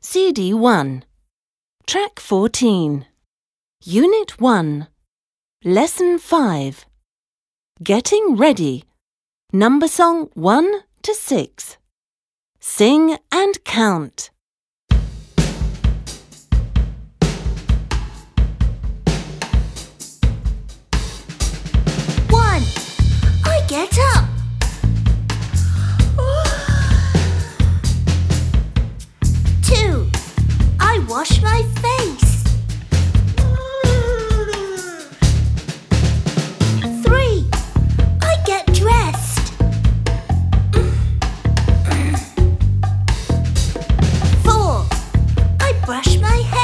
CD 1. Track 14. Unit 1. Lesson 5. Getting ready. Number song 1 to 6. Sing and count. brush my hair.